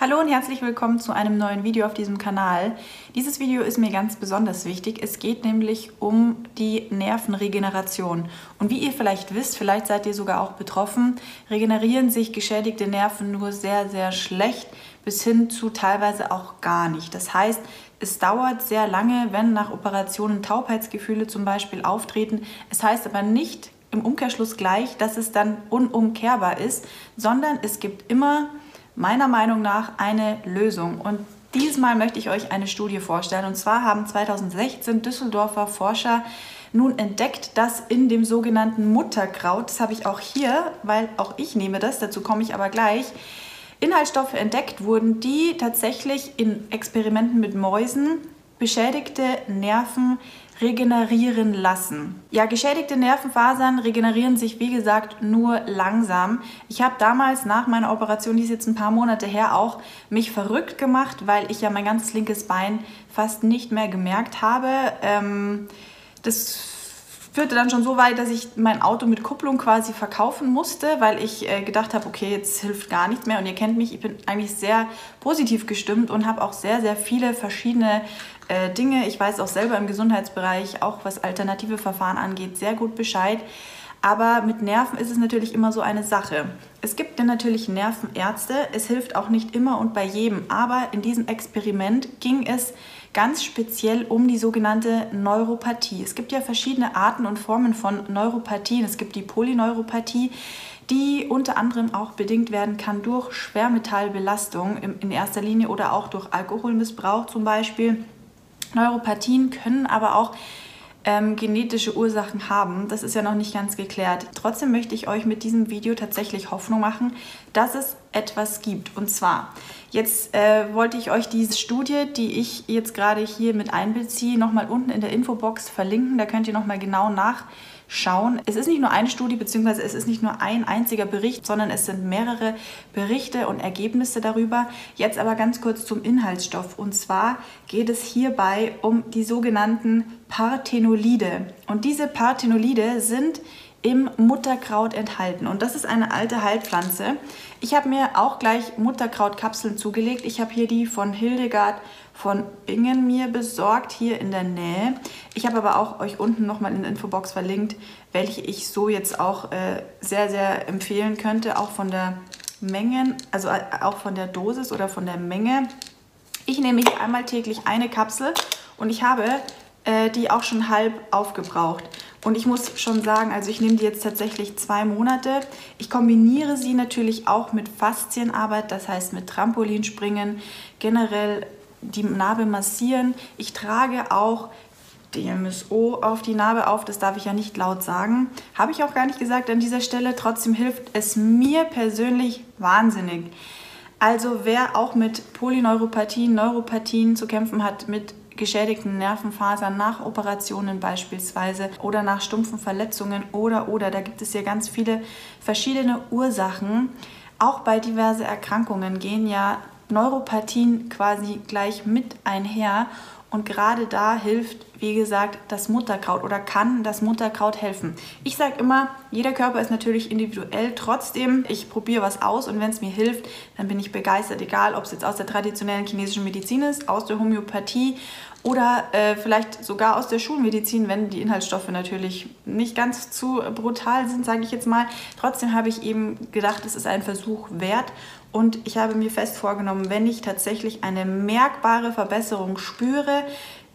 Hallo und herzlich willkommen zu einem neuen Video auf diesem Kanal. Dieses Video ist mir ganz besonders wichtig. Es geht nämlich um die Nervenregeneration. Und wie ihr vielleicht wisst, vielleicht seid ihr sogar auch betroffen, regenerieren sich geschädigte Nerven nur sehr, sehr schlecht bis hin zu teilweise auch gar nicht. Das heißt, es dauert sehr lange, wenn nach Operationen Taubheitsgefühle zum Beispiel auftreten. Es heißt aber nicht im Umkehrschluss gleich, dass es dann unumkehrbar ist, sondern es gibt immer meiner Meinung nach eine Lösung. Und diesmal möchte ich euch eine Studie vorstellen. Und zwar haben 2016 Düsseldorfer Forscher nun entdeckt, dass in dem sogenannten Mutterkraut, das habe ich auch hier, weil auch ich nehme das, dazu komme ich aber gleich, Inhaltsstoffe entdeckt wurden, die tatsächlich in Experimenten mit Mäusen beschädigte Nerven regenerieren lassen. Ja, geschädigte Nervenfasern regenerieren sich, wie gesagt, nur langsam. Ich habe damals nach meiner Operation, die ist jetzt ein paar Monate her, auch mich verrückt gemacht, weil ich ja mein ganzes linkes Bein fast nicht mehr gemerkt habe. Ähm, das führte dann schon so weit, dass ich mein Auto mit Kupplung quasi verkaufen musste, weil ich äh, gedacht habe, okay, jetzt hilft gar nichts mehr. Und ihr kennt mich, ich bin eigentlich sehr positiv gestimmt und habe auch sehr, sehr viele verschiedene äh, Dinge. Ich weiß auch selber im Gesundheitsbereich, auch was alternative Verfahren angeht, sehr gut Bescheid. Aber mit Nerven ist es natürlich immer so eine Sache. Es gibt ja natürlich Nervenärzte, es hilft auch nicht immer und bei jedem. Aber in diesem Experiment ging es ganz speziell um die sogenannte Neuropathie. Es gibt ja verschiedene Arten und Formen von Neuropathien. Es gibt die Polyneuropathie, die unter anderem auch bedingt werden kann durch Schwermetallbelastung in erster Linie oder auch durch Alkoholmissbrauch zum Beispiel. Neuropathien können aber auch ähm, genetische Ursachen haben. Das ist ja noch nicht ganz geklärt. Trotzdem möchte ich euch mit diesem Video tatsächlich Hoffnung machen, dass es etwas gibt. Und zwar, jetzt äh, wollte ich euch diese Studie, die ich jetzt gerade hier mit einbeziehe, nochmal unten in der Infobox verlinken. Da könnt ihr nochmal genau nachschauen schauen. Es ist nicht nur eine Studie, beziehungsweise es ist nicht nur ein einziger Bericht, sondern es sind mehrere Berichte und Ergebnisse darüber. Jetzt aber ganz kurz zum Inhaltsstoff. Und zwar geht es hierbei um die sogenannten Parthenolide. Und diese Parthenolide sind im Mutterkraut enthalten. Und das ist eine alte Heilpflanze. Ich habe mir auch gleich Mutterkrautkapseln zugelegt. Ich habe hier die von Hildegard von Bingen mir besorgt, hier in der Nähe. Ich habe aber auch euch unten nochmal in der Infobox verlinkt, welche ich so jetzt auch äh, sehr, sehr empfehlen könnte, auch von der Menge, also äh, auch von der Dosis oder von der Menge. Ich nehme hier einmal täglich eine Kapsel und ich habe äh, die auch schon halb aufgebraucht. Und ich muss schon sagen, also ich nehme die jetzt tatsächlich zwei Monate. Ich kombiniere sie natürlich auch mit Faszienarbeit, das heißt mit Trampolinspringen, generell die Narbe massieren. Ich trage auch DMSO auf die Narbe auf, das darf ich ja nicht laut sagen. Habe ich auch gar nicht gesagt an dieser Stelle. Trotzdem hilft es mir persönlich wahnsinnig. Also wer auch mit Polyneuropathien, Neuropathien zu kämpfen hat, mit geschädigten Nervenfasern nach Operationen beispielsweise oder nach stumpfen Verletzungen oder oder da gibt es ja ganz viele verschiedene Ursachen. Auch bei diverse Erkrankungen gehen ja Neuropathien quasi gleich mit einher. Und gerade da hilft, wie gesagt, das Mutterkraut oder kann das Mutterkraut helfen. Ich sage immer, jeder Körper ist natürlich individuell. Trotzdem, ich probiere was aus und wenn es mir hilft, dann bin ich begeistert. Egal, ob es jetzt aus der traditionellen chinesischen Medizin ist, aus der Homöopathie oder äh, vielleicht sogar aus der Schulmedizin, wenn die Inhaltsstoffe natürlich nicht ganz zu brutal sind, sage ich jetzt mal. Trotzdem habe ich eben gedacht, es ist ein Versuch wert und ich habe mir fest vorgenommen, wenn ich tatsächlich eine merkbare Verbesserung spüre,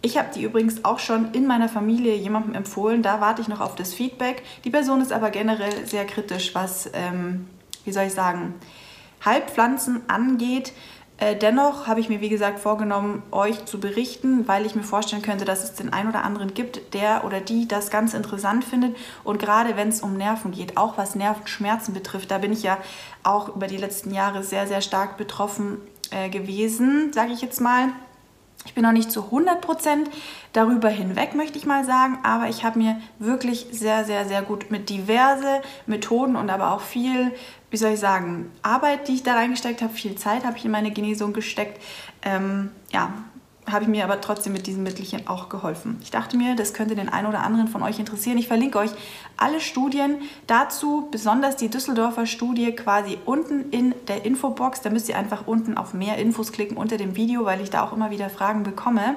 ich habe die übrigens auch schon in meiner Familie jemandem empfohlen, da warte ich noch auf das Feedback. Die Person ist aber generell sehr kritisch, was, ähm, wie soll ich sagen, Halbpflanzen angeht. Äh, dennoch habe ich mir, wie gesagt, vorgenommen, euch zu berichten, weil ich mir vorstellen könnte, dass es den einen oder anderen gibt, der oder die das ganz interessant findet. Und gerade wenn es um Nerven geht, auch was Nervenschmerzen betrifft, da bin ich ja auch über die letzten Jahre sehr, sehr stark betroffen äh, gewesen, sage ich jetzt mal. Ich bin noch nicht zu 100% darüber hinweg, möchte ich mal sagen, aber ich habe mir wirklich sehr, sehr, sehr gut mit diverse Methoden und aber auch viel, wie soll ich sagen, Arbeit, die ich da reingesteckt habe, viel Zeit habe ich in meine Genesung gesteckt, ähm, ja, habe ich mir aber trotzdem mit diesem Mittelchen auch geholfen. Ich dachte mir, das könnte den einen oder anderen von euch interessieren. Ich verlinke euch alle Studien dazu, besonders die Düsseldorfer Studie quasi unten in der Infobox. Da müsst ihr einfach unten auf mehr Infos klicken unter dem Video, weil ich da auch immer wieder Fragen bekomme.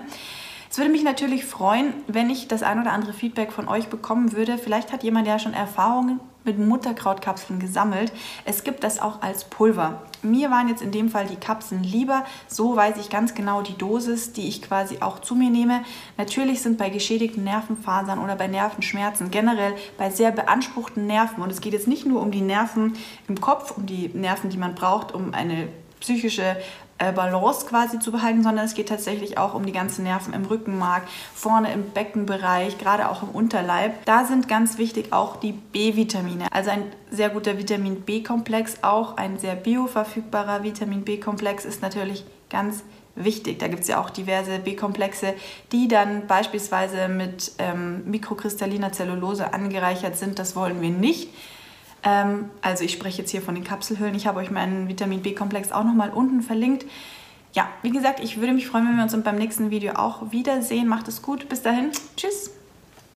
Es würde mich natürlich freuen, wenn ich das ein oder andere Feedback von euch bekommen würde. Vielleicht hat jemand ja schon Erfahrungen mit Mutterkrautkapseln gesammelt. Es gibt das auch als Pulver. Mir waren jetzt in dem Fall die Kapseln lieber. So weiß ich ganz genau die Dosis, die ich quasi auch zu mir nehme. Natürlich sind bei geschädigten Nervenfasern oder bei Nervenschmerzen generell bei sehr beanspruchten Nerven und es geht jetzt nicht nur um die Nerven im Kopf, um die Nerven, die man braucht, um eine psychische äh, Balance quasi zu behalten, sondern es geht tatsächlich auch um die ganzen Nerven im Rückenmark, vorne im Beckenbereich, gerade auch im Unterleib. Da sind ganz wichtig auch die B-Vitamine. Also ein sehr guter Vitamin B-Komplex, auch ein sehr bioverfügbarer Vitamin B-Komplex ist natürlich ganz wichtig. Da gibt es ja auch diverse B-Komplexe, die dann beispielsweise mit ähm, mikrokristalliner Zellulose angereichert sind. Das wollen wir nicht. Ähm, also ich spreche jetzt hier von den Kapselhüllen. Ich habe euch meinen Vitamin B-Komplex auch nochmal unten verlinkt. Ja, wie gesagt, ich würde mich freuen, wenn wir uns beim nächsten Video auch wiedersehen. Macht es gut. Bis dahin. Tschüss.